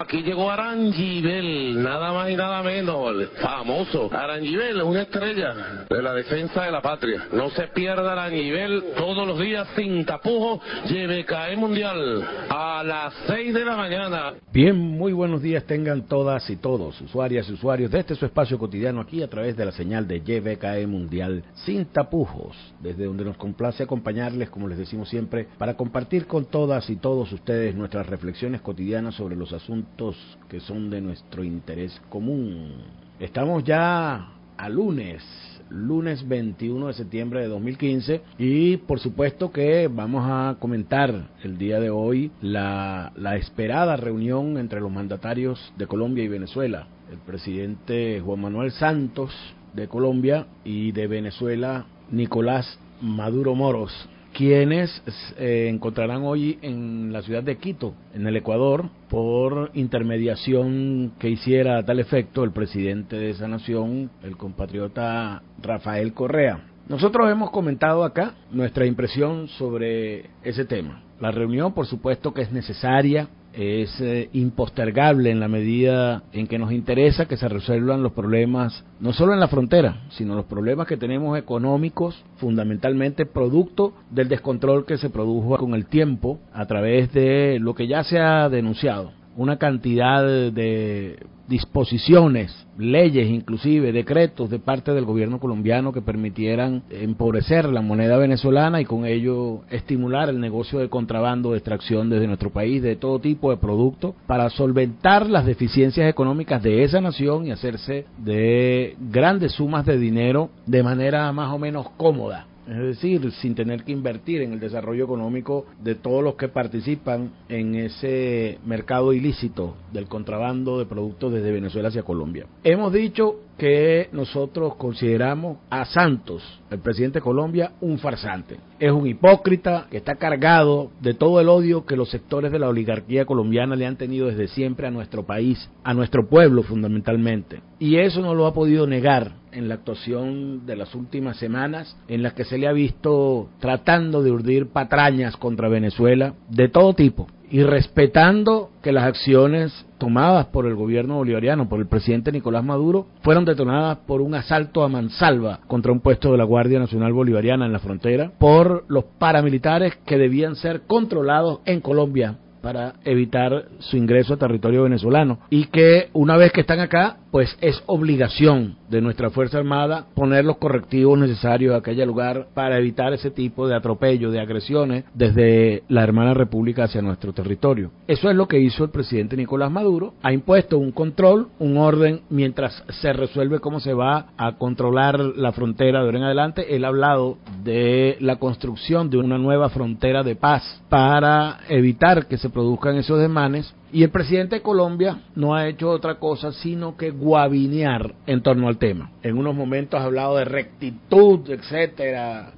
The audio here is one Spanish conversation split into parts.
Aquí llegó Arangibel, nada más y nada menos, el famoso Arangibel, una estrella de la defensa de la patria. No se pierda Arangibel todos los días sin tapujos, CAE Mundial a las 6 de la mañana. Bien, muy buenos días tengan todas y todos, usuarias y usuarios de este su espacio cotidiano aquí a través de la señal de YBKE Mundial sin tapujos, desde donde nos complace acompañarles, como les decimos siempre, para compartir con todas y todos ustedes nuestras reflexiones cotidianas sobre los asuntos que son de nuestro interés común. Estamos ya a lunes, lunes 21 de septiembre de 2015 y por supuesto que vamos a comentar el día de hoy la, la esperada reunión entre los mandatarios de Colombia y Venezuela. El presidente Juan Manuel Santos de Colombia y de Venezuela Nicolás Maduro Moros quienes eh, encontrarán hoy en la ciudad de Quito, en el Ecuador, por intermediación que hiciera a tal efecto el presidente de esa nación, el compatriota Rafael Correa. Nosotros hemos comentado acá nuestra impresión sobre ese tema. La reunión, por supuesto, que es necesaria, es eh, impostergable en la medida en que nos interesa que se resuelvan los problemas, no solo en la frontera, sino los problemas que tenemos económicos, fundamentalmente producto del descontrol que se produjo con el tiempo a través de lo que ya se ha denunciado, una cantidad de disposiciones, leyes inclusive, decretos de parte del gobierno colombiano que permitieran empobrecer la moneda venezolana y con ello estimular el negocio de contrabando de extracción desde nuestro país de todo tipo de productos para solventar las deficiencias económicas de esa nación y hacerse de grandes sumas de dinero de manera más o menos cómoda es decir, sin tener que invertir en el desarrollo económico de todos los que participan en ese mercado ilícito del contrabando de productos desde Venezuela hacia Colombia. Hemos dicho que nosotros consideramos a Santos, el presidente de Colombia, un farsante. Es un hipócrita que está cargado de todo el odio que los sectores de la oligarquía colombiana le han tenido desde siempre a nuestro país, a nuestro pueblo fundamentalmente. Y eso no lo ha podido negar en la actuación de las últimas semanas, en las que se le ha visto tratando de urdir patrañas contra Venezuela de todo tipo y respetando que las acciones tomadas por el gobierno bolivariano, por el presidente Nicolás Maduro, fueron detonadas por un asalto a mansalva contra un puesto de la Guardia Nacional Bolivariana en la frontera, por los paramilitares que debían ser controlados en Colombia para evitar su ingreso a territorio venezolano y que una vez que están acá, pues es obligación de nuestra Fuerza Armada poner los correctivos necesarios a aquel lugar para evitar ese tipo de atropello, de agresiones desde la hermana república hacia nuestro territorio. Eso es lo que hizo el presidente Nicolás Maduro, ha impuesto un control, un orden mientras se resuelve cómo se va a controlar la frontera de ahora en adelante. Él ha hablado de la construcción de una nueva frontera de paz para evitar que se produzcan esos demanes y el presidente de Colombia no ha hecho otra cosa sino que guabinear en torno al tema. En unos momentos ha hablado de rectitud, etcétera,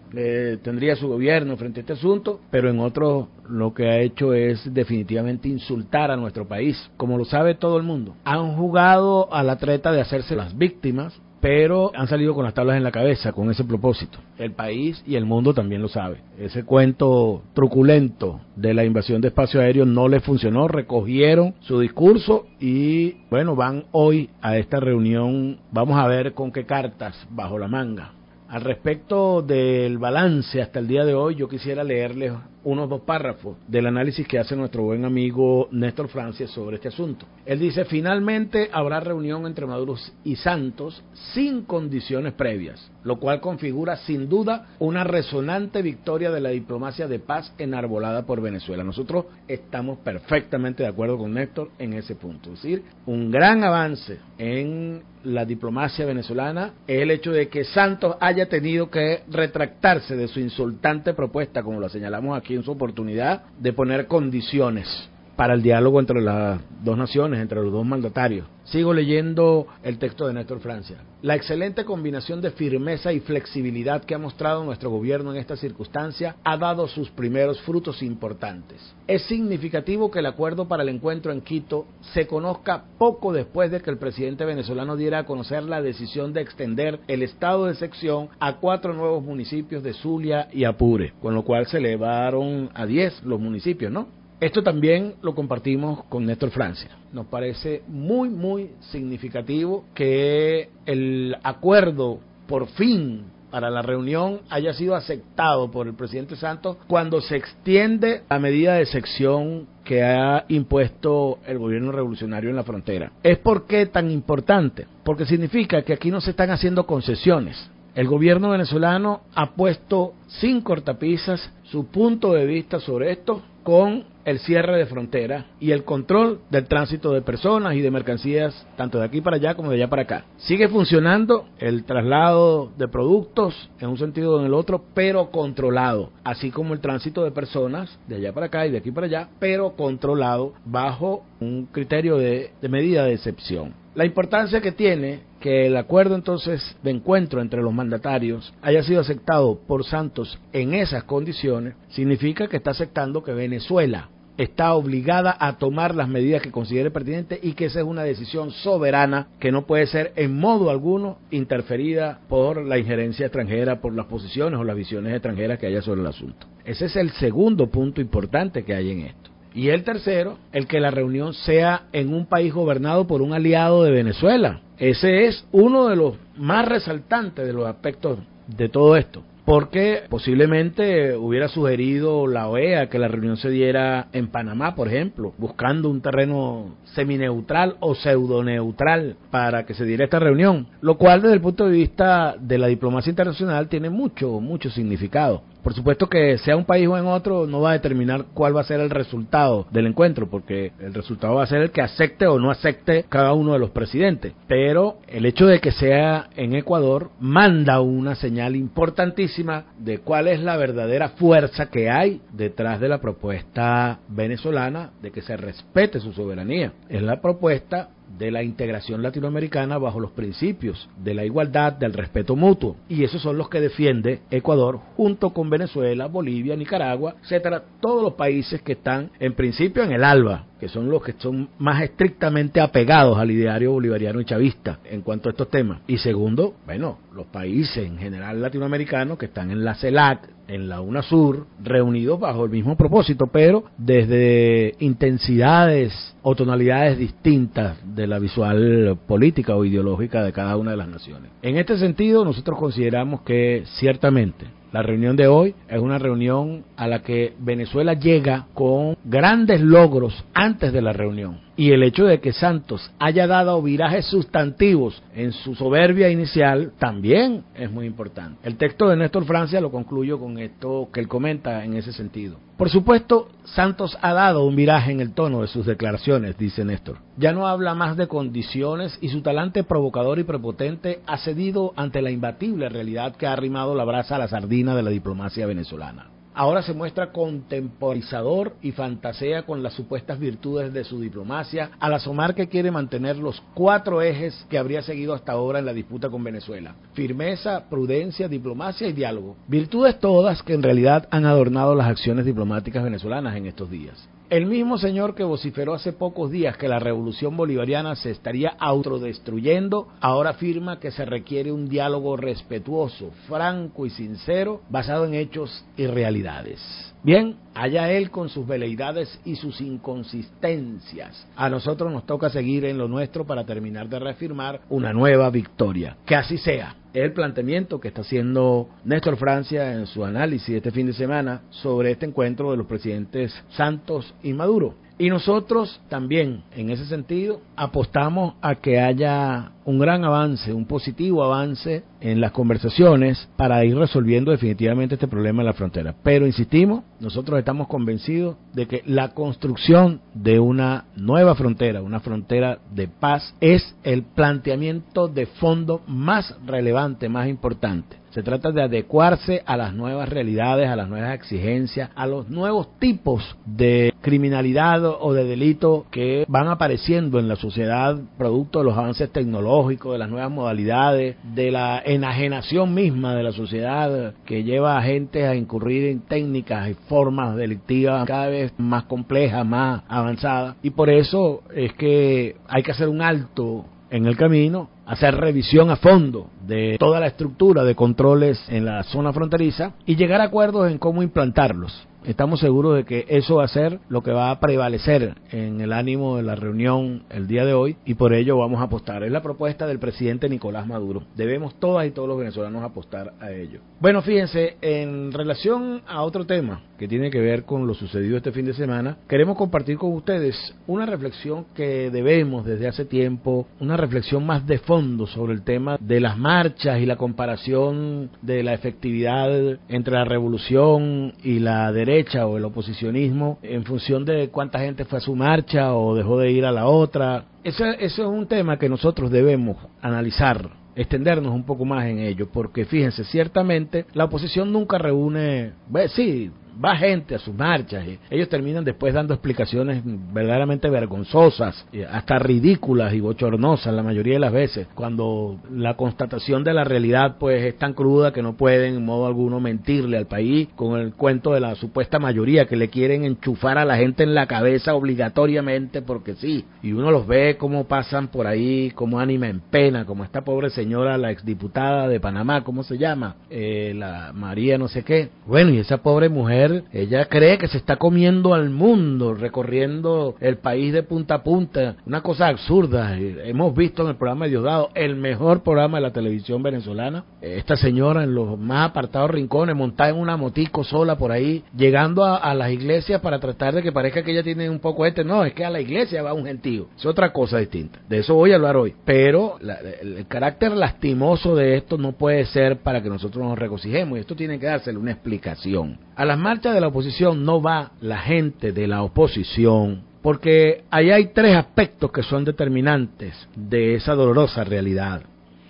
tendría su gobierno frente a este asunto, pero en otros lo que ha hecho es definitivamente insultar a nuestro país, como lo sabe todo el mundo. Han jugado a la treta de hacerse las víctimas pero han salido con las tablas en la cabeza con ese propósito. El país y el mundo también lo sabe. Ese cuento truculento de la invasión de espacio aéreo no les funcionó, recogieron su discurso y bueno, van hoy a esta reunión, vamos a ver con qué cartas bajo la manga. Al respecto del balance hasta el día de hoy, yo quisiera leerles unos dos párrafos del análisis que hace nuestro buen amigo Néstor Francia sobre este asunto. Él dice, finalmente habrá reunión entre Maduro y Santos sin condiciones previas, lo cual configura sin duda una resonante victoria de la diplomacia de paz enarbolada por Venezuela. Nosotros estamos perfectamente de acuerdo con Néstor en ese punto. Es decir, un gran avance en la diplomacia venezolana es el hecho de que Santos haya tenido que retractarse de su insultante propuesta, como lo señalamos aquí en su oportunidad de poner condiciones para el diálogo entre las dos naciones, entre los dos mandatarios. Sigo leyendo el texto de Néstor Francia. La excelente combinación de firmeza y flexibilidad que ha mostrado nuestro gobierno en esta circunstancia ha dado sus primeros frutos importantes. Es significativo que el acuerdo para el encuentro en Quito se conozca poco después de que el presidente venezolano diera a conocer la decisión de extender el estado de sección a cuatro nuevos municipios de Zulia y Apure, con lo cual se elevaron a diez los municipios, ¿no? Esto también lo compartimos con Néstor Francia. Nos parece muy, muy significativo que el acuerdo por fin para la reunión haya sido aceptado por el presidente Santos cuando se extiende la medida de sección que ha impuesto el gobierno revolucionario en la frontera. ¿Es por qué tan importante? Porque significa que aquí no se están haciendo concesiones. El gobierno venezolano ha puesto sin cortapisas su punto de vista sobre esto con el cierre de fronteras y el control del tránsito de personas y de mercancías tanto de aquí para allá como de allá para acá. Sigue funcionando el traslado de productos en un sentido o en el otro, pero controlado, así como el tránsito de personas de allá para acá y de aquí para allá, pero controlado bajo un criterio de, de medida de excepción. La importancia que tiene que el acuerdo entonces de encuentro entre los mandatarios haya sido aceptado por Santos en esas condiciones, significa que está aceptando que Venezuela está obligada a tomar las medidas que considere pertinentes y que esa es una decisión soberana que no puede ser en modo alguno interferida por la injerencia extranjera, por las posiciones o las visiones extranjeras que haya sobre el asunto. Ese es el segundo punto importante que hay en esto. Y el tercero, el que la reunión sea en un país gobernado por un aliado de Venezuela. Ese es uno de los más resaltantes de los aspectos de todo esto porque posiblemente hubiera sugerido la OEA que la reunión se diera en Panamá, por ejemplo, buscando un terreno semineutral o pseudoneutral para que se diera esta reunión, lo cual desde el punto de vista de la diplomacia internacional tiene mucho, mucho significado. Por supuesto que sea un país o en otro no va a determinar cuál va a ser el resultado del encuentro, porque el resultado va a ser el que acepte o no acepte cada uno de los presidentes. Pero el hecho de que sea en Ecuador manda una señal importantísima de cuál es la verdadera fuerza que hay detrás de la propuesta venezolana de que se respete su soberanía. Es la propuesta de la integración latinoamericana bajo los principios de la igualdad, del respeto mutuo. Y esos son los que defiende Ecuador junto con Venezuela, Bolivia, Nicaragua, etcétera, todos los países que están en principio en el ALBA, que son los que son más estrictamente apegados al ideario bolivariano y chavista en cuanto a estos temas. Y segundo, bueno, los países en general latinoamericanos que están en la CELAC, en la UNASUR, reunidos bajo el mismo propósito, pero desde intensidades o tonalidades distintas de la visual política o ideológica de cada una de las naciones. En este sentido, nosotros consideramos que ciertamente la reunión de hoy es una reunión a la que Venezuela llega con grandes logros antes de la reunión y el hecho de que Santos haya dado virajes sustantivos en su soberbia inicial también es muy importante. El texto de Néstor Francia lo concluyo con esto que él comenta en ese sentido. Por supuesto, Santos ha dado un viraje en el tono de sus declaraciones, dice Néstor. Ya no habla más de condiciones y su talante provocador y prepotente ha cedido ante la imbatible realidad que ha arrimado la brasa a la sardina de la diplomacia venezolana ahora se muestra contemporizador y fantasea con las supuestas virtudes de su diplomacia, al asomar que quiere mantener los cuatro ejes que habría seguido hasta ahora en la disputa con Venezuela. Firmeza, prudencia, diplomacia y diálogo. Virtudes todas que en realidad han adornado las acciones diplomáticas venezolanas en estos días. El mismo señor que vociferó hace pocos días que la revolución bolivariana se estaría autodestruyendo, ahora afirma que se requiere un diálogo respetuoso, franco y sincero, basado en hechos y realidades. Bien, allá él con sus veleidades y sus inconsistencias. A nosotros nos toca seguir en lo nuestro para terminar de reafirmar una nueva victoria. Que así sea. El planteamiento que está haciendo Néstor Francia en su análisis este fin de semana sobre este encuentro de los presidentes Santos y Maduro. Y nosotros también, en ese sentido, apostamos a que haya un gran avance, un positivo avance en las conversaciones para ir resolviendo definitivamente este problema en la frontera. Pero insistimos, nosotros estamos convencidos de que la construcción de una nueva frontera, una frontera de paz, es el planteamiento de fondo más relevante, más importante. Se trata de adecuarse a las nuevas realidades, a las nuevas exigencias, a los nuevos tipos de criminalidad o de delito que van apareciendo en la sociedad producto de los avances tecnológicos, de las nuevas modalidades, de la enajenación misma de la sociedad que lleva a gente a incurrir en técnicas y formas delictivas cada vez más complejas, más avanzadas. Y por eso es que hay que hacer un alto en el camino hacer revisión a fondo de toda la estructura de controles en la zona fronteriza y llegar a acuerdos en cómo implantarlos estamos seguros de que eso va a ser lo que va a prevalecer en el ánimo de la reunión el día de hoy y por ello vamos a apostar. Es la propuesta del presidente Nicolás Maduro. Debemos todas y todos los venezolanos apostar a ello. Bueno, fíjense, en relación a otro tema que tiene que ver con lo sucedido este fin de semana, queremos compartir con ustedes una reflexión que debemos desde hace tiempo, una reflexión más de fondo sobre el tema de las marchas y la comparación de la efectividad entre la revolución y la derecha o el oposicionismo en función de cuánta gente fue a su marcha o dejó de ir a la otra. Ese, ese es un tema que nosotros debemos analizar extendernos un poco más en ello, porque fíjense, ciertamente la oposición nunca reúne, sí, va gente a sus marchas y ellos terminan después dando explicaciones verdaderamente vergonzosas, hasta ridículas y bochornosas la mayoría de las veces, cuando la constatación de la realidad pues es tan cruda que no pueden en modo alguno mentirle al país con el cuento de la supuesta mayoría que le quieren enchufar a la gente en la cabeza obligatoriamente porque sí, y uno los ve como pasan por ahí como ánima en pena, como esta pobre señora, la exdiputada de Panamá, ¿cómo se llama? Eh, la María no sé qué. Bueno, y esa pobre mujer ella cree que se está comiendo al mundo, recorriendo el país de punta a punta, una cosa absurda. Hemos visto en el programa de Diosdado, el mejor programa de la televisión venezolana, esta señora en los más apartados rincones, montada en una motico sola por ahí, llegando a, las iglesias para tratar de que parezca que ella tiene un poco este, no, es que a la iglesia va un gentío, es otra cosa distinta. De eso voy a hablar hoy, pero el carácter lastimoso de esto no puede ser para que nosotros nos regocijemos y esto tiene que dársele una explicación. A las marchas de la oposición no va la gente de la oposición, porque ahí hay tres aspectos que son determinantes de esa dolorosa realidad.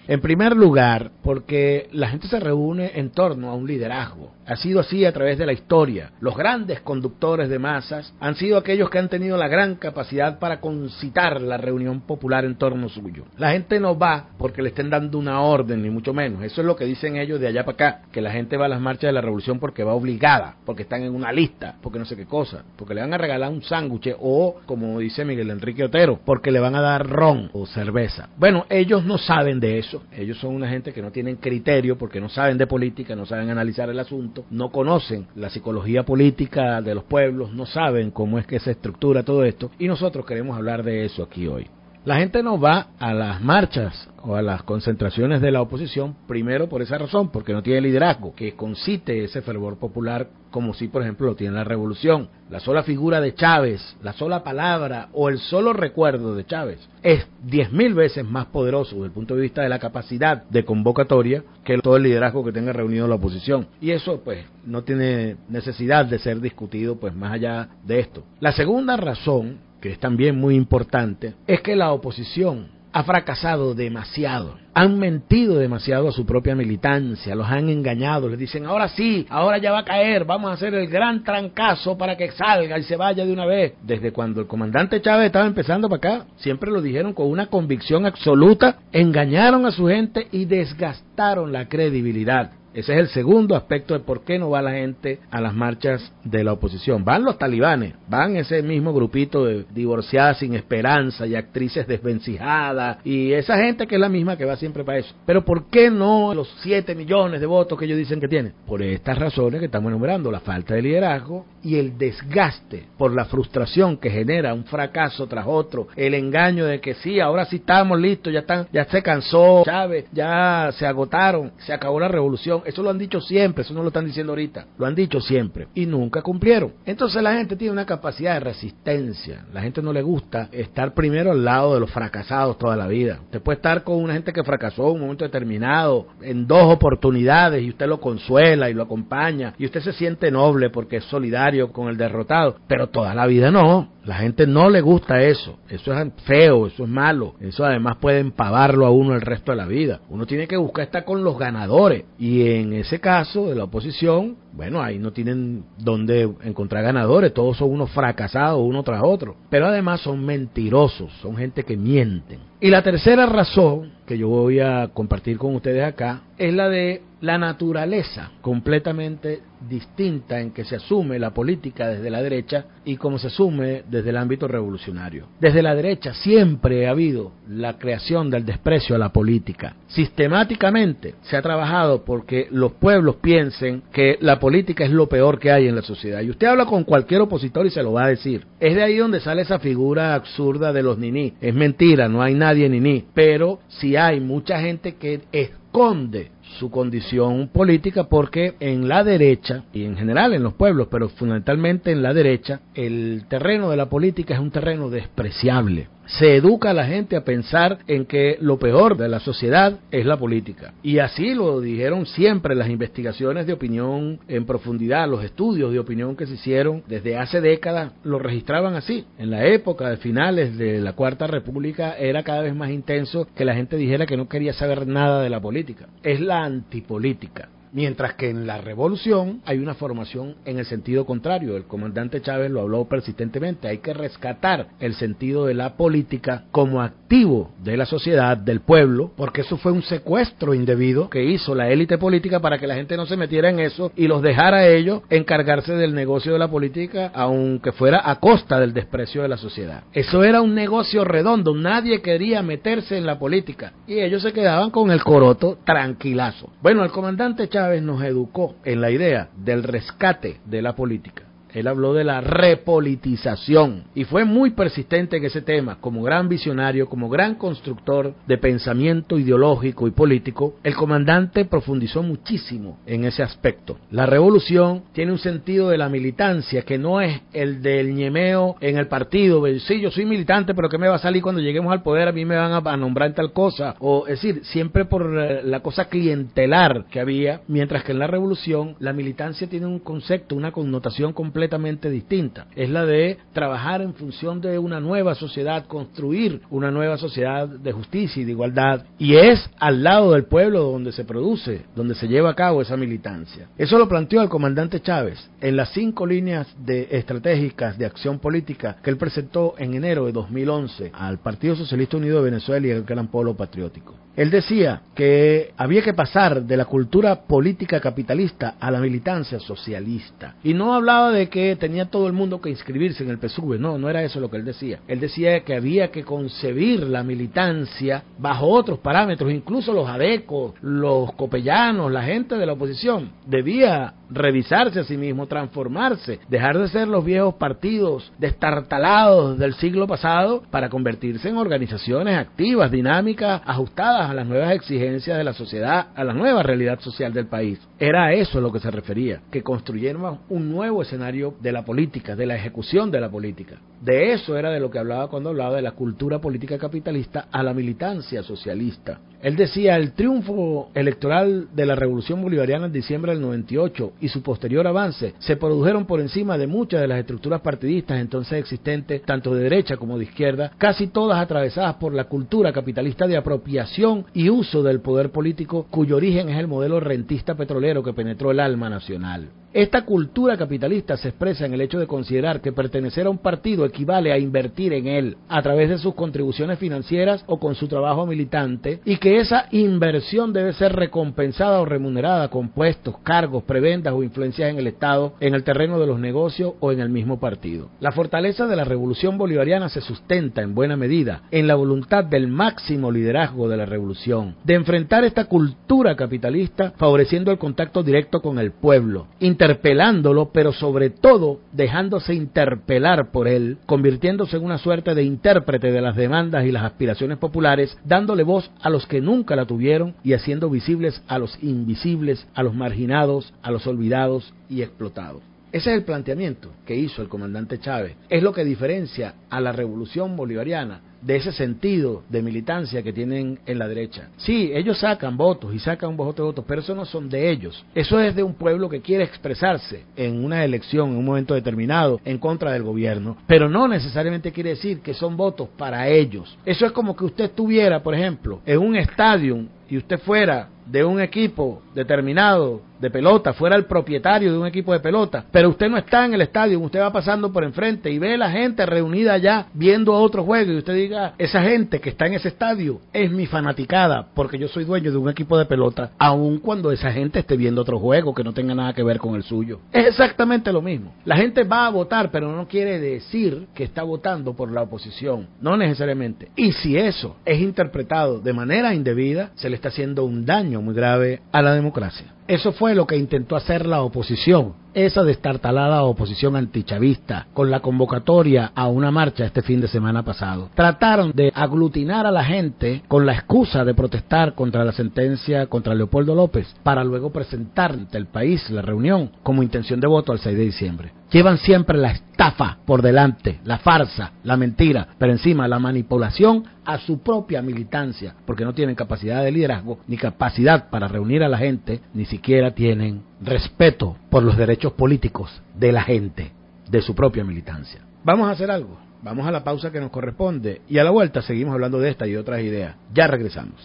En primer lugar, porque la gente se reúne en torno a un liderazgo. Ha sido así a través de la historia. Los grandes conductores de masas han sido aquellos que han tenido la gran capacidad para concitar la reunión popular en torno suyo. La gente no va porque le estén dando una orden, ni mucho menos. Eso es lo que dicen ellos de allá para acá, que la gente va a las marchas de la revolución porque va obligada, porque están en una lista, porque no sé qué cosa, porque le van a regalar un sándwich o, como dice Miguel Enrique Otero, porque le van a dar ron o cerveza. Bueno, ellos no saben de eso ellos son una gente que no tienen criterio porque no saben de política, no saben analizar el asunto, no conocen la psicología política de los pueblos, no saben cómo es que se estructura todo esto y nosotros queremos hablar de eso aquí hoy. La gente no va a las marchas o a las concentraciones de la oposición, primero por esa razón, porque no tiene liderazgo que concite ese fervor popular como si, por ejemplo, lo tiene la revolución. La sola figura de Chávez, la sola palabra o el solo recuerdo de Chávez es diez mil veces más poderoso desde el punto de vista de la capacidad de convocatoria que todo el liderazgo que tenga reunido la oposición. Y eso, pues, no tiene necesidad de ser discutido, pues, más allá de esto. La segunda razón que es también muy importante, es que la oposición ha fracasado demasiado. Han mentido demasiado a su propia militancia, los han engañado, les dicen, ahora sí, ahora ya va a caer, vamos a hacer el gran trancazo para que salga y se vaya de una vez. Desde cuando el comandante Chávez estaba empezando para acá, siempre lo dijeron con una convicción absoluta, engañaron a su gente y desgastaron la credibilidad ese es el segundo aspecto de por qué no va la gente a las marchas de la oposición. Van los talibanes, van ese mismo grupito de divorciadas sin esperanza y actrices desvencijadas y esa gente que es la misma que va siempre para eso. Pero ¿por qué no los 7 millones de votos que ellos dicen que tienen? Por estas razones que estamos enumerando, la falta de liderazgo y el desgaste por la frustración que genera un fracaso tras otro, el engaño de que sí, ahora sí estamos listos, ya están, ya se cansó Chávez, ya se agotaron, se acabó la revolución eso lo han dicho siempre, eso no lo están diciendo ahorita. Lo han dicho siempre y nunca cumplieron. Entonces la gente tiene una capacidad de resistencia. La gente no le gusta estar primero al lado de los fracasados toda la vida. Usted puede estar con una gente que fracasó en un momento determinado, en dos oportunidades, y usted lo consuela y lo acompaña, y usted se siente noble porque es solidario con el derrotado, pero toda la vida no. La gente no le gusta eso. Eso es feo, eso es malo. Eso además puede empavarlo a uno el resto de la vida. Uno tiene que buscar estar con los ganadores. Y en ese caso de la oposición, bueno, ahí no tienen dónde encontrar ganadores. Todos son unos fracasados uno tras otro. Pero además son mentirosos, son gente que mienten. Y la tercera razón que yo voy a compartir con ustedes acá es la de la naturaleza completamente distinta en que se asume la política desde la derecha y cómo se asume desde el ámbito revolucionario. Desde la derecha siempre ha habido la creación del desprecio a la política. Sistemáticamente se ha trabajado porque los pueblos piensen que la política es lo peor que hay en la sociedad. Y usted habla con cualquier opositor y se lo va a decir. Es de ahí donde sale esa figura absurda de los niní. Es mentira, no hay nadie niní. Pero si hay mucha gente que esconde su condición política porque en la derecha y en general en los pueblos, pero fundamentalmente en la derecha, el terreno de la política es un terreno despreciable se educa a la gente a pensar en que lo peor de la sociedad es la política. Y así lo dijeron siempre las investigaciones de opinión en profundidad, los estudios de opinión que se hicieron desde hace décadas lo registraban así. En la época de finales de la Cuarta República era cada vez más intenso que la gente dijera que no quería saber nada de la política. Es la antipolítica. Mientras que en la revolución hay una formación en el sentido contrario. El comandante Chávez lo habló persistentemente. Hay que rescatar el sentido de la política como activo de la sociedad, del pueblo, porque eso fue un secuestro indebido que hizo la élite política para que la gente no se metiera en eso y los dejara ellos encargarse del negocio de la política, aunque fuera a costa del desprecio de la sociedad. Eso era un negocio redondo. Nadie quería meterse en la política y ellos se quedaban con el coroto tranquilazo. Bueno, el comandante Chávez vez nos educó en la idea del rescate de la política él habló de la repolitización y fue muy persistente en ese tema, como gran visionario, como gran constructor de pensamiento ideológico y político, el comandante profundizó muchísimo en ese aspecto. La revolución tiene un sentido de la militancia que no es el del ñemeo en el partido, sí, yo soy militante, pero ¿qué me va a salir cuando lleguemos al poder? A mí me van a, nombrar en tal cosa, o es decir, siempre por eh, la cosa clientelar que había, mientras que en la revolución la militancia tiene un concepto, una connotación completa distinta. Es la de trabajar en función de una nueva sociedad, construir una nueva sociedad de justicia y de igualdad. Y es al lado del pueblo donde se produce, donde se lleva a cabo esa militancia. Eso lo planteó el comandante Chávez en las cinco líneas de estratégicas de acción política que él presentó en enero de 2011 al Partido Socialista Unido de Venezuela y al Gran Polo Patriótico. Él decía que había que pasar de la cultura política capitalista a la militancia socialista. Y no hablaba de que tenía todo el mundo que inscribirse en el PSUV, no, no era eso lo que él decía. Él decía que había que concebir la militancia bajo otros parámetros, incluso los adecos, los copellanos, la gente de la oposición, debía revisarse a sí mismo, transformarse, dejar de ser los viejos partidos destartalados del siglo pasado para convertirse en organizaciones activas, dinámicas, ajustadas a las nuevas exigencias de la sociedad, a la nueva realidad social del país. Era a eso a lo que se refería, que construyéramos un nuevo escenario de la política, de la ejecución de la política. De eso era de lo que hablaba cuando hablaba de la cultura política capitalista a la militancia socialista. Él decía, el triunfo electoral de la Revolución Bolivariana en diciembre del 98 y su posterior avance se produjeron por encima de muchas de las estructuras partidistas entonces existentes, tanto de derecha como de izquierda, casi todas atravesadas por la cultura capitalista de apropiación y uso del poder político cuyo origen es el modelo rentista petrolero que penetró el alma nacional. Esta cultura capitalista se expresa en el hecho de considerar que pertenecer a un partido equivale a invertir en él a través de sus contribuciones financieras o con su trabajo militante y que esa inversión debe ser recompensada o remunerada con puestos, cargos, prebendas o influencias en el Estado, en el terreno de los negocios o en el mismo partido. La fortaleza de la revolución bolivariana se sustenta en buena medida en la voluntad del máximo liderazgo de la revolución, de enfrentar esta cultura capitalista favoreciendo el contacto directo con el pueblo, interpelándolo, pero sobre todo dejándose interpelar por él, convirtiéndose en una suerte de intérprete de las demandas y las aspiraciones populares, dándole voz a los que nunca la tuvieron y haciendo visibles a los invisibles, a los marginados, a los olvidados y explotados. Ese es el planteamiento que hizo el comandante Chávez. Es lo que diferencia a la revolución bolivariana de ese sentido de militancia que tienen en la derecha. Sí, ellos sacan votos y sacan un voto de votos, pero eso no son de ellos. Eso es de un pueblo que quiere expresarse en una elección, en un momento determinado, en contra del gobierno, pero no necesariamente quiere decir que son votos para ellos. Eso es como que usted estuviera, por ejemplo, en un estadio y usted fuera de un equipo determinado de pelota, fuera el propietario de un equipo de pelota, pero usted no está en el estadio, usted va pasando por enfrente y ve a la gente reunida allá viendo otro juego y usted esa gente que está en ese estadio es mi fanaticada porque yo soy dueño de un equipo de pelota, aun cuando esa gente esté viendo otro juego que no tenga nada que ver con el suyo. Es exactamente lo mismo. La gente va a votar, pero no quiere decir que está votando por la oposición, no necesariamente. Y si eso es interpretado de manera indebida, se le está haciendo un daño muy grave a la democracia. Eso fue lo que intentó hacer la oposición, esa destartalada oposición antichavista, con la convocatoria a una marcha este fin de semana pasado. Trataron de aglutinar a la gente con la excusa de protestar contra la sentencia contra Leopoldo López, para luego presentar ante el país la reunión como intención de voto al 6 de diciembre. Llevan siempre la estafa por delante, la farsa, la mentira, pero encima la manipulación a su propia militancia, porque no tienen capacidad de liderazgo, ni capacidad para reunir a la gente, ni siquiera tienen respeto por los derechos políticos de la gente, de su propia militancia. Vamos a hacer algo. Vamos a la pausa que nos corresponde y a la vuelta seguimos hablando de esta y otras ideas. Ya regresamos.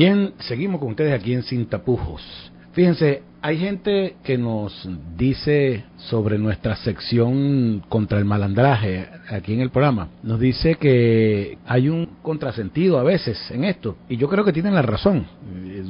Bien, seguimos con ustedes aquí en Sin Tapujos. Fíjense, hay gente que nos dice sobre nuestra sección contra el malandraje aquí en el programa. Nos dice que hay un contrasentido a veces en esto. Y yo creo que tienen la razón.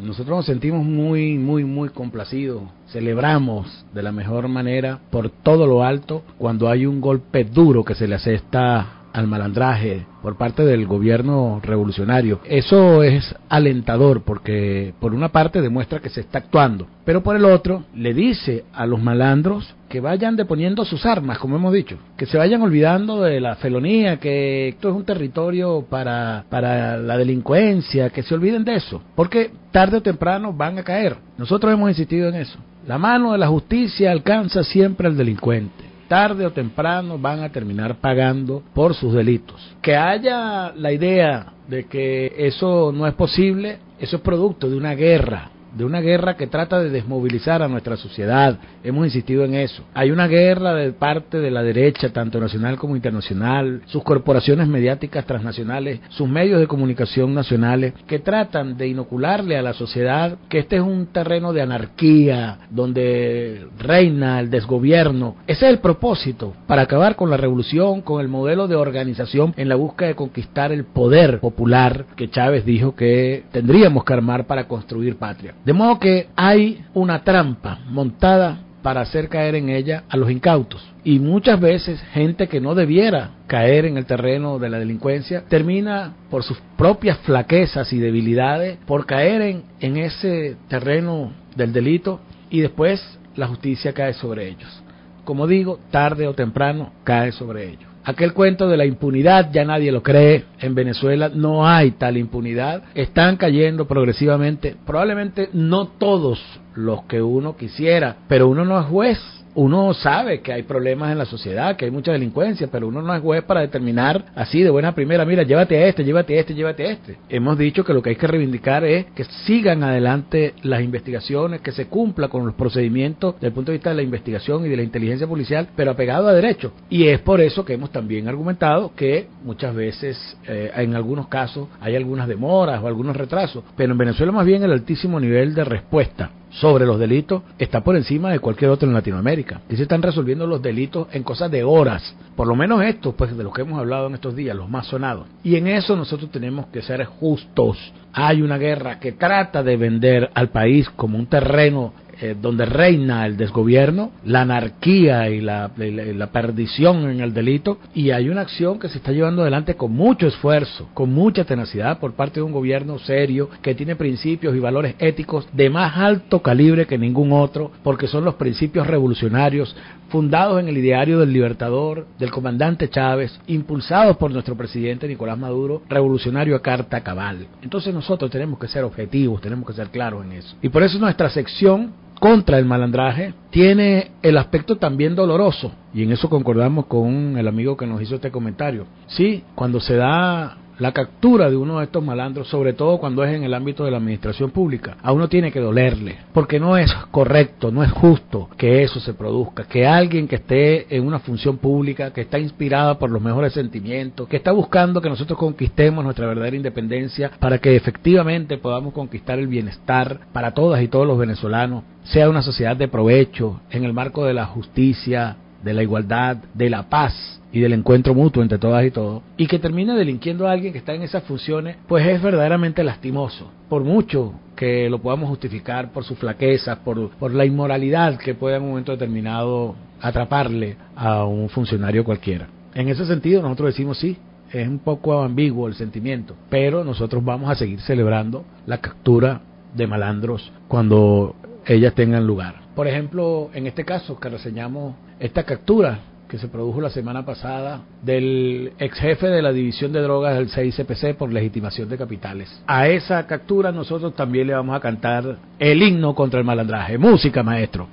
Nosotros nos sentimos muy, muy, muy complacidos. Celebramos de la mejor manera por todo lo alto cuando hay un golpe duro que se le asesta al malandraje por parte del gobierno revolucionario. Eso es alentador porque por una parte demuestra que se está actuando, pero por el otro le dice a los malandros que vayan deponiendo sus armas, como hemos dicho, que se vayan olvidando de la felonía, que esto es un territorio para, para la delincuencia, que se olviden de eso, porque tarde o temprano van a caer. Nosotros hemos insistido en eso. La mano de la justicia alcanza siempre al delincuente tarde o temprano van a terminar pagando por sus delitos. Que haya la idea de que eso no es posible, eso es producto de una guerra de una guerra que trata de desmovilizar a nuestra sociedad. Hemos insistido en eso. Hay una guerra de parte de la derecha, tanto nacional como internacional, sus corporaciones mediáticas transnacionales, sus medios de comunicación nacionales, que tratan de inocularle a la sociedad que este es un terreno de anarquía, donde reina el desgobierno. Ese es el propósito, para acabar con la revolución, con el modelo de organización en la búsqueda de conquistar el poder popular que Chávez dijo que tendríamos que armar para construir patria. De modo que hay una trampa montada para hacer caer en ella a los incautos. Y muchas veces gente que no debiera caer en el terreno de la delincuencia termina por sus propias flaquezas y debilidades, por caer en, en ese terreno del delito y después la justicia cae sobre ellos. Como digo, tarde o temprano cae sobre ellos. Aquel cuento de la impunidad ya nadie lo cree. En Venezuela no hay tal impunidad. Están cayendo progresivamente. Probablemente no todos los que uno quisiera, pero uno no es juez uno sabe que hay problemas en la sociedad, que hay mucha delincuencia, pero uno no es juez para determinar así de buena primera, mira, llévate a este, llévate a este, llévate a este. Hemos dicho que lo que hay que reivindicar es que sigan adelante las investigaciones, que se cumpla con los procedimientos desde el punto de vista de la investigación y de la inteligencia policial, pero apegado a derecho. Y es por eso que hemos también argumentado que muchas veces, eh, en algunos casos, hay algunas demoras o algunos retrasos, pero en Venezuela más bien el altísimo nivel de respuesta sobre los delitos está por encima de cualquier otro en Latinoamérica. Y se están resolviendo los delitos en cosas de horas, por lo menos estos, pues de los que hemos hablado en estos días, los más sonados. Y en eso nosotros tenemos que ser justos. Hay una guerra que trata de vender al país como un terreno eh, donde reina el desgobierno, la anarquía y la, la, perdición en el delito, y hay una acción que se está llevando adelante con mucho esfuerzo, con mucha tenacidad por parte de un gobierno serio que tiene principios y valores éticos de más alto calibre que ningún otro, porque son los principios revolucionarios fundados en el ideario del libertador, del comandante Chávez, impulsados por nuestro presidente Nicolás Maduro, revolucionario a carta cabal. Entonces nosotros tenemos que ser objetivos, tenemos que ser claros en eso. Y por eso nuestra sección contra el malandraje tiene el aspecto también doloroso y en eso concordamos con el amigo que nos hizo este comentario. Sí, cuando se da la captura de uno de estos malandros, sobre todo cuando es en el ámbito de la administración pública, a uno tiene que dolerle, porque no es correcto, no es justo que eso se produzca, que alguien que esté en una función pública, que está inspirada por los mejores sentimientos, que está buscando que nosotros conquistemos nuestra verdadera independencia para que efectivamente podamos conquistar el bienestar para todas y todos los venezolanos, sea una sociedad de provecho en el marco de la justicia, de la igualdad, de la paz, y del encuentro mutuo entre todas y todos, y que termine delinquiendo a alguien que está en esas funciones, pues es verdaderamente lastimoso. Por mucho que lo podamos justificar por sus flaquezas, por, por la inmoralidad que pueda en un momento determinado atraparle a un funcionario cualquiera. En ese sentido, nosotros decimos sí, es un poco ambiguo el sentimiento, pero nosotros vamos a seguir celebrando la captura de malandros cuando ellas tengan lugar. Por ejemplo, en este caso que reseñamos esta captura que se produjo la semana pasada del ex jefe de la división de drogas del 6CPC por legitimación de capitales. A esa captura nosotros también le vamos a cantar el himno contra el malandraje. Música, maestro.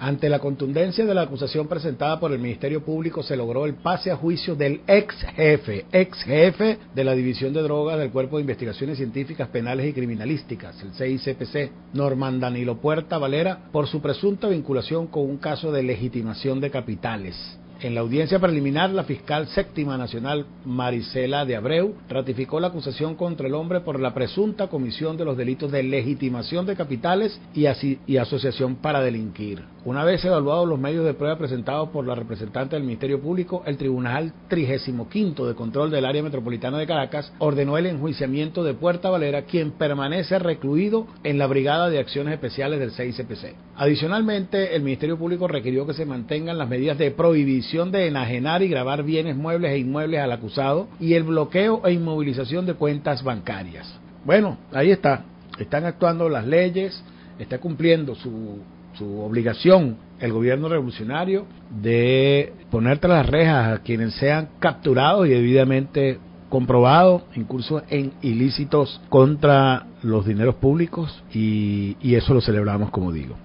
Ante la contundencia de la acusación presentada por el Ministerio Público se logró el pase a juicio del ex jefe, ex jefe de la División de Drogas del Cuerpo de Investigaciones Científicas Penales y Criminalísticas, el CICPC, Norman Danilo Puerta Valera, por su presunta vinculación con un caso de legitimación de capitales. En la audiencia preliminar, la fiscal séptima nacional Marisela de Abreu ratificó la acusación contra el hombre por la presunta comisión de los delitos de legitimación de capitales y, y asociación para delinquir. Una vez evaluados los medios de prueba presentados por la representante del Ministerio Público, el Tribunal 35 de Control del Área Metropolitana de Caracas ordenó el enjuiciamiento de Puerta Valera, quien permanece recluido en la Brigada de Acciones Especiales del CICPC. Adicionalmente, el Ministerio Público requirió que se mantengan las medidas de prohibición de enajenar y grabar bienes muebles e inmuebles al acusado y el bloqueo e inmovilización de cuentas bancarias. Bueno, ahí está. Están actuando las leyes, está cumpliendo su su obligación el gobierno revolucionario de poner tras las rejas a quienes sean capturados y debidamente comprobados, incluso en ilícitos contra los dineros públicos y eso lo celebramos como digo.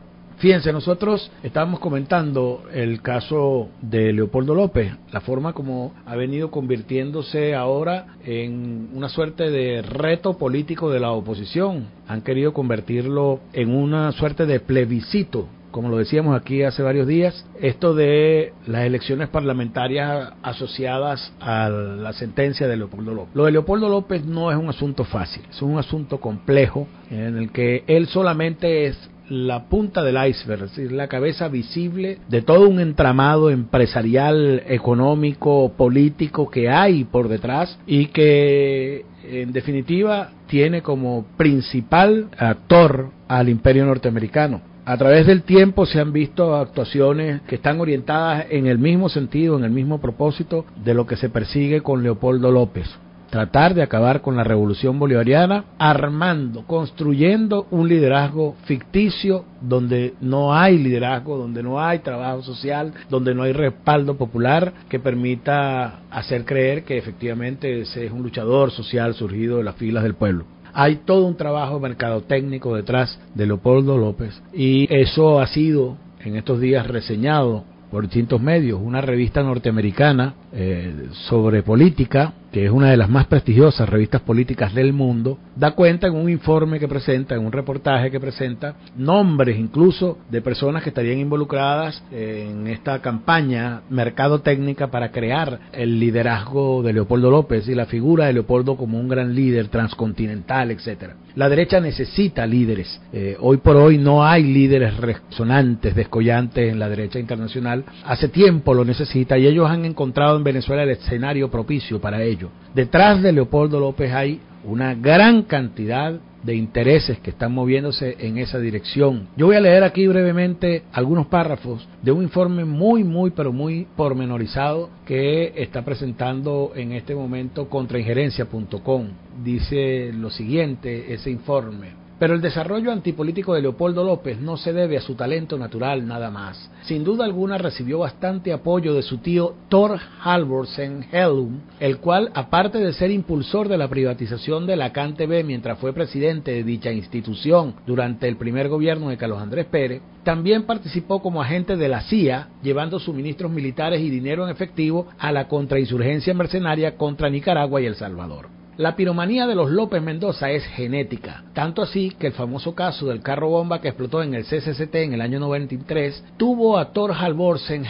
Fíjense, nosotros estábamos comentando el caso de Leopoldo López, la forma como ha venido convirtiéndose ahora en una suerte de reto político de la oposición. Han querido convertirlo en una suerte de plebiscito como lo decíamos aquí hace varios días, esto de las elecciones parlamentarias asociadas a la sentencia de Leopoldo López. Lo de Leopoldo López no es un asunto fácil, es un asunto complejo en el que él solamente es la punta del iceberg, es decir, la cabeza visible de todo un entramado empresarial, económico, político que hay por detrás y que en definitiva tiene como principal actor al imperio norteamericano. A través del tiempo se han visto actuaciones que están orientadas en el mismo sentido, en el mismo propósito de lo que se persigue con Leopoldo López tratar de acabar con la revolución bolivariana, armando, construyendo un liderazgo ficticio donde no hay liderazgo, donde no hay trabajo social, donde no hay respaldo popular que permita hacer creer que efectivamente ese es un luchador social surgido de las filas del pueblo. Hay todo un trabajo mercadotécnico detrás de Leopoldo López y eso ha sido en estos días reseñado por distintos medios. Una revista norteamericana eh, sobre política, que es una de las más prestigiosas revistas políticas del mundo, da cuenta en un informe que presenta, en un reportaje que presenta, nombres incluso de personas que estarían involucradas en esta campaña mercado técnica para crear el liderazgo de Leopoldo López y la figura de Leopoldo como un gran líder transcontinental, etcétera. La derecha necesita líderes. Eh, hoy por hoy no hay líderes resonantes, descollantes en la derecha internacional. Hace tiempo lo necesita y ellos han encontrado en Venezuela el escenario propicio para ello. Detrás de Leopoldo López hay una gran cantidad de intereses que están moviéndose en esa dirección. Yo voy a leer aquí brevemente algunos párrafos de un informe muy, muy, pero muy pormenorizado que está presentando en este momento contrainjerencia.com. Dice lo siguiente ese informe. Pero el desarrollo antipolítico de Leopoldo López no se debe a su talento natural nada más. Sin duda alguna recibió bastante apoyo de su tío Thor Halvorsen Hellum, el cual, aparte de ser impulsor de la privatización de la CanTV mientras fue presidente de dicha institución durante el primer gobierno de Carlos Andrés Pérez, también participó como agente de la CIA, llevando suministros militares y dinero en efectivo a la contrainsurgencia mercenaria contra Nicaragua y El Salvador. La piromanía de los López Mendoza es genética, tanto así que el famoso caso del carro bomba que explotó en el CCCT en el año 93 tuvo a Thor Halvorsen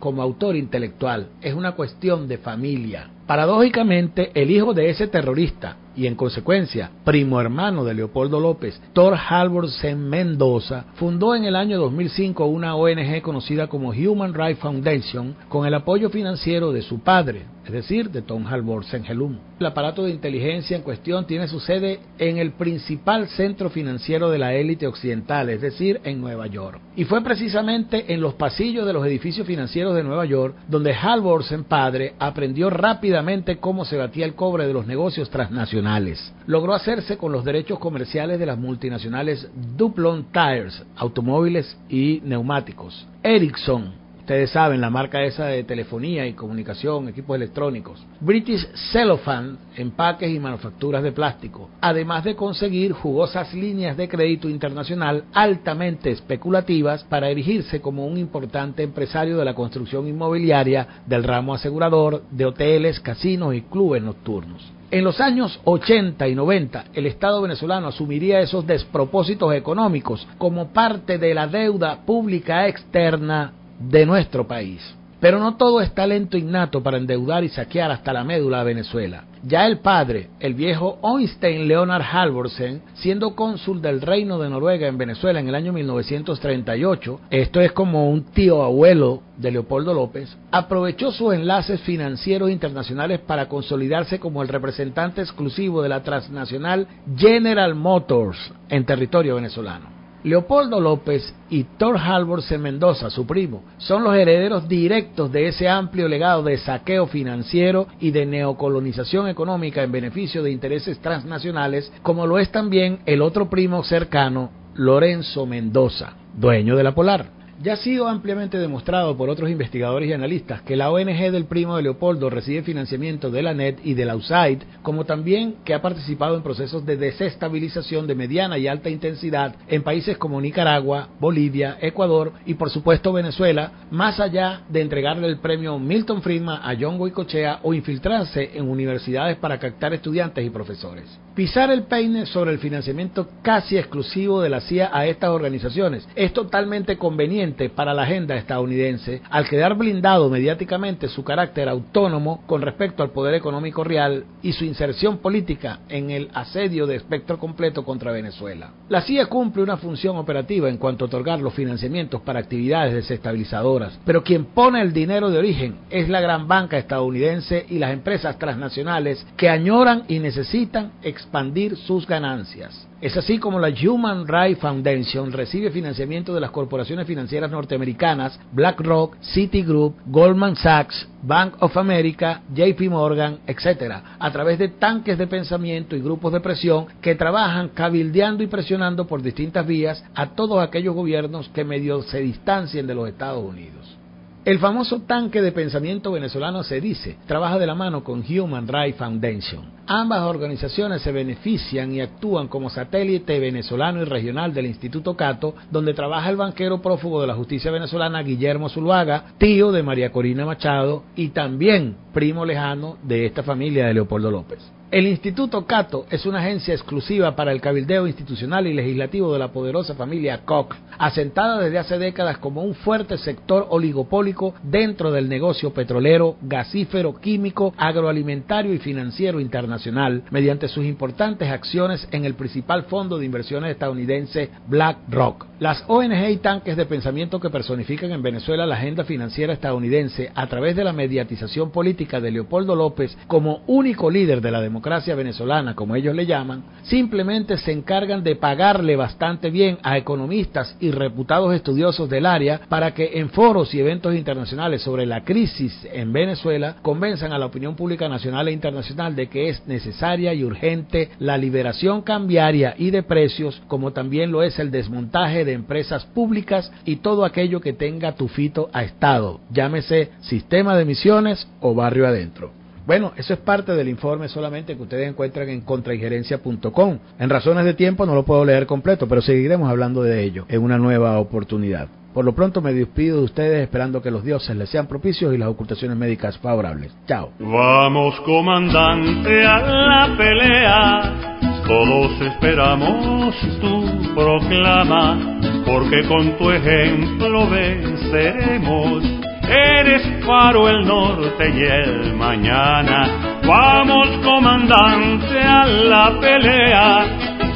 como autor intelectual. Es una cuestión de familia. Paradójicamente, el hijo de ese terrorista y en consecuencia primo hermano de Leopoldo López, Thor Halvorsen Mendoza, fundó en el año 2005 una ONG conocida como Human Rights Foundation con el apoyo financiero de su padre, es decir, de Tom Halvorsen Helum. El aparato de inteligencia en cuestión tiene su sede en el principal centro financiero de la élite occidental, es decir, en Nueva York. Y fue precisamente en los pasillos de los edificios financieros de Nueva York donde Halvorsen padre aprendió rápidamente cómo se batía el cobre de los negocios transnacionales. Logró hacerse con los derechos comerciales de las multinacionales Duplon Tires, automóviles y neumáticos, Ericsson, Ustedes saben, la marca esa de telefonía y comunicación, equipos electrónicos. British Cellophane, empaques y manufacturas de plástico. Además de conseguir jugosas líneas de crédito internacional altamente especulativas para erigirse como un importante empresario de la construcción inmobiliaria, del ramo asegurador, de hoteles, casinos y clubes nocturnos. En los años 80 y 90, el Estado venezolano asumiría esos despropósitos económicos como parte de la deuda pública externa de nuestro país. Pero no todo es talento innato para endeudar y saquear hasta la médula a Venezuela. Ya el padre, el viejo Oystein Leonard Halvorsen, siendo cónsul del Reino de Noruega en Venezuela en el año 1938, esto es como un tío abuelo de Leopoldo López, aprovechó sus enlaces financieros internacionales para consolidarse como el representante exclusivo de la transnacional General Motors en territorio venezolano. Leopoldo López y Thor Halvorsen Mendoza, su primo, son los herederos directos de ese amplio legado de saqueo financiero y de neocolonización económica en beneficio de intereses transnacionales, como lo es también el otro primo cercano, Lorenzo Mendoza, dueño de la Polar. Ya ha sido ampliamente demostrado por otros investigadores y analistas que la ONG del primo de Leopoldo recibe financiamiento de la NET y de la USAID, como también que ha participado en procesos de desestabilización de mediana y alta intensidad en países como Nicaragua, Bolivia, Ecuador y por supuesto Venezuela, más allá de entregarle el premio Milton Friedman a John Goicochea o infiltrarse en universidades para captar estudiantes y profesores. Pisar el peine sobre el financiamiento casi exclusivo de la CIA a estas organizaciones es totalmente conveniente para la agenda estadounidense al quedar blindado mediáticamente su carácter autónomo con respecto al poder económico real y su inserción política en el asedio de espectro completo contra Venezuela. La CIA cumple una función operativa en cuanto a otorgar los financiamientos para actividades desestabilizadoras, pero quien pone el dinero de origen es la gran banca estadounidense y las empresas transnacionales que añoran y necesitan expandir sus ganancias. Es así como la Human Rights Foundation recibe financiamiento de las corporaciones financieras norteamericanas BlackRock, Citigroup, Goldman Sachs, Bank of America, JP Morgan, etc., a través de tanques de pensamiento y grupos de presión que trabajan cabildeando y presionando por distintas vías a todos aquellos gobiernos que medio se distancien de los Estados Unidos. El famoso tanque de pensamiento venezolano se dice, trabaja de la mano con Human Rights Foundation. Ambas organizaciones se benefician y actúan como satélite venezolano y regional del Instituto Cato, donde trabaja el banquero prófugo de la justicia venezolana Guillermo Zuluaga, tío de María Corina Machado, y también primo lejano de esta familia de Leopoldo López. El Instituto Cato es una agencia exclusiva para el cabildeo institucional y legislativo de la poderosa familia Koch, asentada desde hace décadas como un fuerte sector oligopólico dentro del negocio petrolero, gasífero, químico, agroalimentario y financiero internacional, mediante sus importantes acciones en el principal fondo de inversiones estadounidense BlackRock. Las ONG y tanques de pensamiento que personifican en Venezuela la agenda financiera estadounidense a través de la mediatización política de Leopoldo López como único líder de la democracia democracia venezolana, como ellos le llaman, simplemente se encargan de pagarle bastante bien a economistas y reputados estudiosos del área para que en foros y eventos internacionales sobre la crisis en Venezuela convenzan a la opinión pública nacional e internacional de que es necesaria y urgente la liberación cambiaria y de precios, como también lo es el desmontaje de empresas públicas y todo aquello que tenga tufito a Estado, llámese sistema de emisiones o barrio adentro. Bueno, eso es parte del informe solamente que ustedes encuentran en contraingerencia.com. En razones de tiempo no lo puedo leer completo, pero seguiremos hablando de ello en una nueva oportunidad. Por lo pronto me despido de ustedes esperando que los dioses les sean propicios y las ocultaciones médicas favorables. Chao. Vamos comandante a la pelea. Todos esperamos tu proclama, porque con tu ejemplo venceremos Eres faro el norte y el mañana. Vamos comandante a la pelea.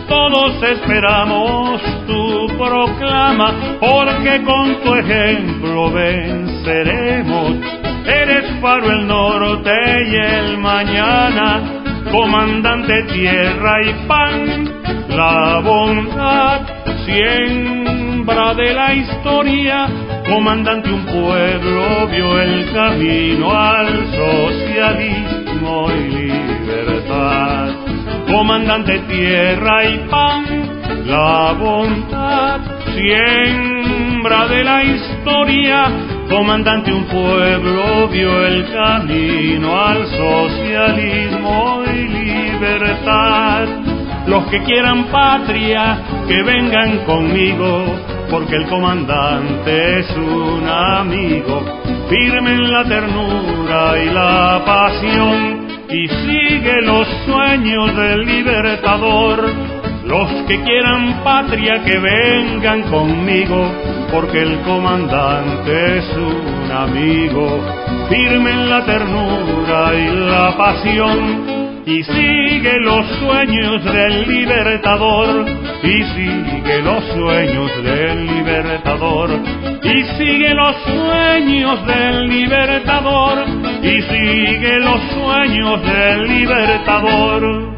Todos esperamos tu proclama, porque con tu ejemplo venceremos. Eres faro el norte y el mañana, comandante tierra y pan, la bondad siembra de la historia comandante un pueblo vio el camino al socialismo y libertad. Comandante tierra y pan, la bondad, siembra de la historia. Comandante un pueblo vio el camino al socialismo y Los que quieran patria, que vengan conmigo porque el comandante es un amigo, firme en la ternura y la pasión, y sigue los sueños del libertador. Los que quieran patria que vengan conmigo, porque el comandante es un amigo, firme en la ternura y la pasión, y sigue los sueños del libertador, y sigue los sueños del libertador, y sigue los sueños del libertador, y sigue los sueños del libertador.